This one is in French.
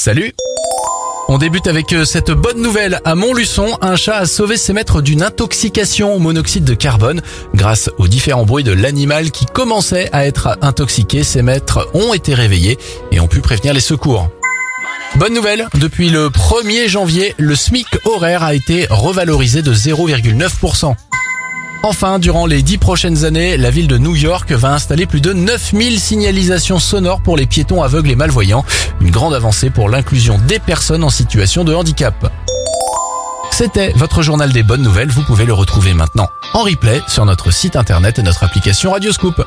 Salut on débute avec euh, cette bonne nouvelle. À Montluçon, un chat a sauvé ses maîtres d'une intoxication au monoxyde de carbone. Grâce aux différents bruits de l'animal qui commençait à être intoxiqué, ses maîtres ont été réveillés et ont pu prévenir les secours. Bonne nouvelle, depuis le 1er janvier, le SMIC horaire a été revalorisé de 0,9%. Enfin, durant les dix prochaines années, la ville de New York va installer plus de 9000 signalisations sonores pour les piétons aveugles et malvoyants. Une grande avancée pour l'inclusion des personnes en situation de handicap. C'était votre journal des bonnes nouvelles. Vous pouvez le retrouver maintenant en replay sur notre site internet et notre application Radioscoop.